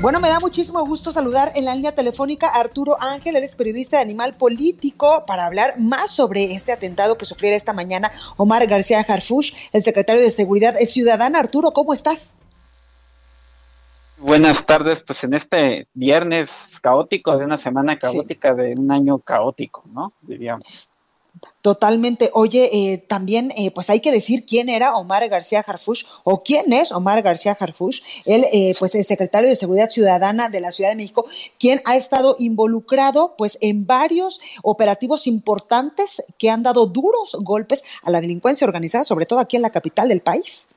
Bueno, me da muchísimo gusto saludar en la línea telefónica a Arturo Ángel, él es periodista de Animal Político, para hablar más sobre este atentado que sufriera esta mañana Omar García Harfush, el secretario de Seguridad Ciudadana. Arturo, ¿cómo estás? Buenas tardes, pues en este viernes caótico, de una semana caótica, de un año caótico, ¿no? Diríamos. Totalmente. Oye, eh, también eh, pues hay que decir quién era Omar García Harfush o quién es Omar García Harfush. Él eh, pues es secretario de Seguridad Ciudadana de la Ciudad de México, quien ha estado involucrado pues en varios operativos importantes que han dado duros golpes a la delincuencia organizada, sobre todo aquí en la capital del país.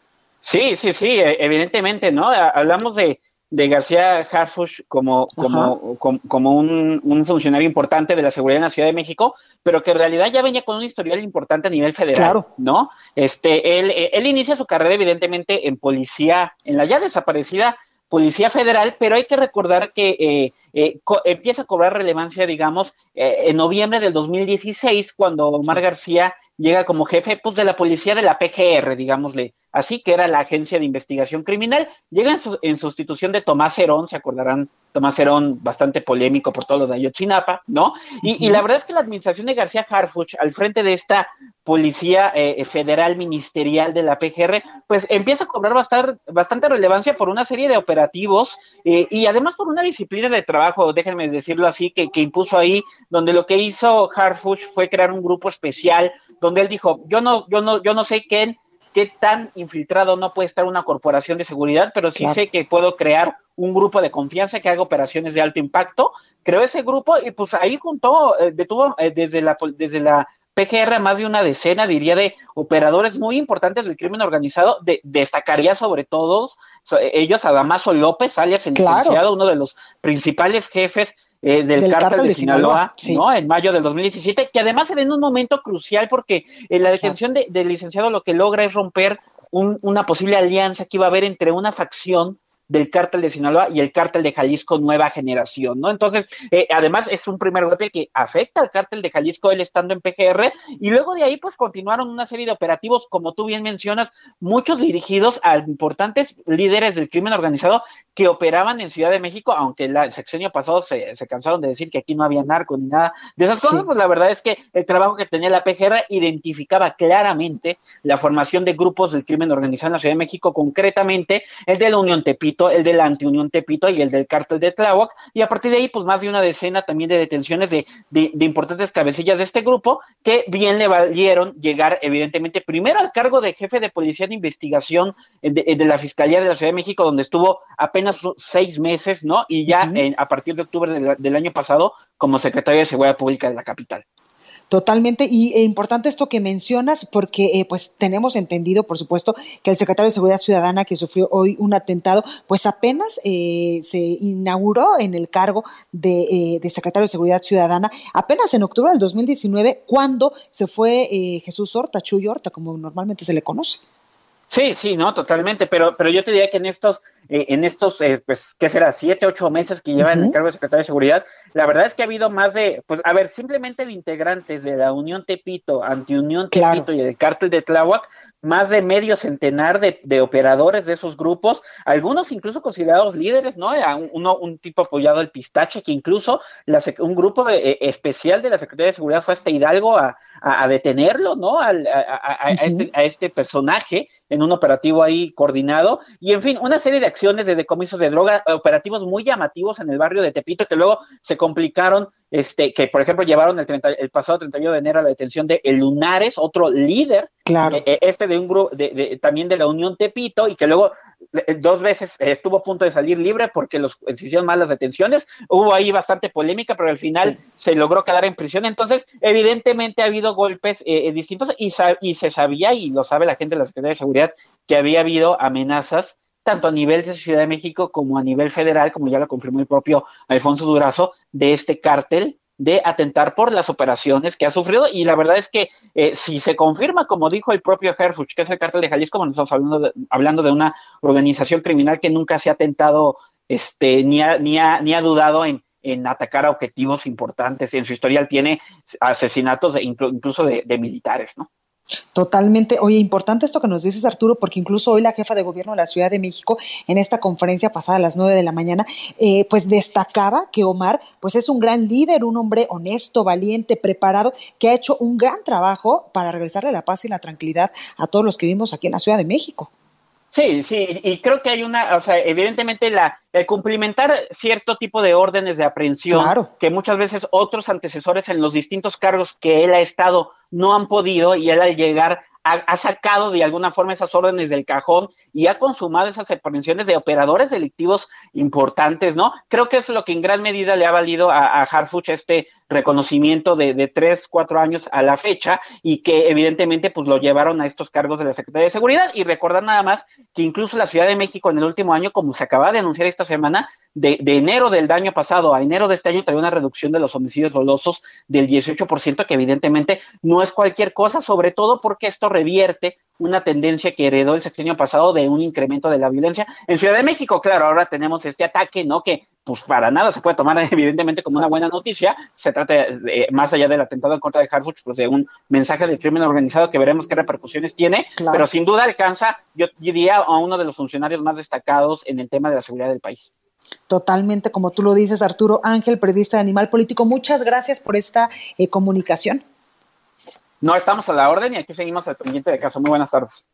Sí, sí, sí, evidentemente, ¿no? Hablamos de de García Harfush como, como, como, un, funcionario importante de la seguridad en la Ciudad de México, pero que en realidad ya venía con un historial importante a nivel federal, ¿no? Este, él, eh, él inicia su carrera evidentemente en policía, en la ya desaparecida Policía Federal, pero hay que recordar que eh, eh, empieza a cobrar relevancia, digamos, en noviembre del 2016, cuando Omar García llega como jefe pues, de la policía de la PGR, digámosle así, que era la Agencia de Investigación Criminal. Llega en, sustitución de Tomás Herón, se acordarán, Tomás Herón, bastante polémico por todos los de Ayotzinapa, ¿no? Y, la verdad es que la administración de García Harfuch, al frente de esta policía eh, federal ministerial de la PGR, pues empieza a cobrar bastante, bastante relevancia por una serie de operativos eh, y además por una disciplina de trabajo, déjenme decirlo así, que, que impuso ahí, donde lo que hizo Harfuch fue crear un grupo especial donde él dijo, yo no, yo no, yo no sé qué, qué tan infiltrado no puede estar una corporación de seguridad, pero sí sé que puedo crear un grupo de confianza que haga operaciones de alto impacto. Creó ese grupo y pues ahí juntó, eh, detuvo eh, desde la desde la PGR más de una decena, diría, de operadores muy importantes del crimen organizado. De, destacaría sobre todos ellos a Damaso López, alias el licenciado, uno de los principales jefes eh, del, cártel, de, Sinaloa, ¿no? En mayo del 2017, que además se da en un momento crucial porque eh, la detención del licenciado lo que logra es romper una posible alianza que iba a haber entre una facción del cártel de Sinaloa y el cártel de Jalisco Nueva Generación, ¿no? Entonces, eh, además es un primer golpe que afecta al cártel de Jalisco, él estando en PGR, y luego de ahí pues continuaron una serie de operativos, como tú bien mencionas, muchos dirigidos a importantes líderes del crimen organizado que operaban en Ciudad de México, aunque el sexenio pasado se, cansaron de decir que aquí no había narco ni nada de esas cosas, pues la verdad es que el trabajo que tenía la PGR identificaba claramente la formación de grupos del crimen organizado en la Ciudad de México, concretamente el de la Unión Tepito, el de la Antiunión Tepito y el del cártel de Tláhuac, y a partir de ahí, pues más de una decena también de detenciones de, importantes cabecillas de este grupo, que bien le valieron llegar, evidentemente, primero al cargo de jefe de policía de investigación de, la Fiscalía de la Ciudad de México, donde estuvo apenas seis meses, ¿no? Y ya a partir de octubre del año pasado, como secretario de Seguridad Pública de la capital. Totalmente, y e importante esto que mencionas, porque eh, pues tenemos entendido, por supuesto, que el secretario de Seguridad Ciudadana que sufrió hoy un atentado, pues apenas eh, se inauguró en el cargo de, eh, de, secretario de Seguridad Ciudadana, apenas en octubre del 2019, cuando se fue Jesús Horta, Chuy Horta, como normalmente se le conoce. Sí, sí, no, totalmente, pero, pero yo te diría que en estos, eh, en estos, eh, pues, ¿qué será? Siete, ocho meses que lleva en el cargo de secretario de Seguridad, la verdad es que ha habido más de, pues, a ver, simplemente de integrantes de la Unión Tepito, Antiunión Tepito y el cártel de Tláhuac, más de medio centenar de, de, operadores de esos grupos, algunos incluso considerados líderes, ¿no? Uno, un tipo apoyado al pistache, que incluso un grupo eh, especial de la Secretaría de Seguridad fue hasta Hidalgo a, a, detenerlo, ¿no? Al, a, este, a este personaje en un operativo ahí coordinado. Y en fin, una serie de acciones de decomisos de droga, operativos muy llamativos en el barrio de Tepito que luego se complicaron, este, que por ejemplo llevaron el, el pasado 31 de enero a la detención de El Lunares, otro líder, claro. Eh, este de un grupo, de, también de la Unión Tepito y que luego eh, dos veces estuvo a punto de salir libre porque los se hicieron malas detenciones, hubo ahí bastante polémica, pero al final se logró quedar en prisión, entonces evidentemente ha habido golpes eh, distintos y, y se sabía, y lo sabe la gente de la Secretaría de Seguridad, que había habido amenazas tanto a nivel de Ciudad de México como a nivel federal, como ya lo confirmó el propio Alfonso Durazo, de este cártel de atentar por las operaciones que ha sufrido y la verdad es que eh, si se confirma, como dijo el propio Herfuch, que es el cártel de Jalisco, bueno, estamos hablando de, hablando de una organización criminal que nunca se ha atentado este, ni, ha, ni, ha, ni ha dudado en, en atacar a objetivos importantes. En su historial tiene asesinatos incluso de, de militares, ¿no? Totalmente. Oye, importante esto que nos dices, Arturo, porque incluso hoy la jefa de gobierno de la Ciudad de México, en esta conferencia pasada a las nueve de la mañana, eh, pues destacaba que Omar, pues es un gran líder, un hombre honesto, valiente, preparado, que ha hecho un gran trabajo para regresarle la paz y la tranquilidad a todos los que vivimos aquí en la Ciudad de México. Sí, sí, y creo que hay una, o sea, evidentemente la, el cumplimentar cierto tipo de órdenes de aprehensión que muchas veces otros antecesores en los distintos cargos que él ha estado no han podido y él al llegar ha, sacado de alguna forma esas órdenes del cajón y ha consumado esas aprehensiones de operadores delictivos importantes, ¿no? Creo que es lo que en gran medida le ha valido a, a Harfuch este reconocimiento de, tres, cuatro años a la fecha y que evidentemente pues lo llevaron a estos cargos de la Secretaría de Seguridad y recordar nada más que incluso la Ciudad de México en el último año, como se acaba de anunciar esta semana, de, de enero del año pasado a enero de este año trae una reducción de los homicidios dolosos del 18%, que evidentemente no es cualquier cosa, sobre todo porque esto revierte una tendencia que heredó el sexenio pasado de un incremento de la violencia. En Ciudad de México, claro, ahora tenemos este ataque, ¿no? Que pues para nada se puede tomar evidentemente como una buena noticia. Se trata, de, más allá del atentado en contra de Harfuch, pues de un mensaje del crimen organizado que veremos qué repercusiones tiene, pero sin duda alcanza, yo diría, a uno de los funcionarios más destacados en el tema de la seguridad del país. Totalmente, como tú lo dices, Arturo Ángel, periodista de Animal Político, muchas gracias por esta eh, comunicación. No estamos a la orden y aquí seguimos al pendiente de caso. Muy buenas tardes.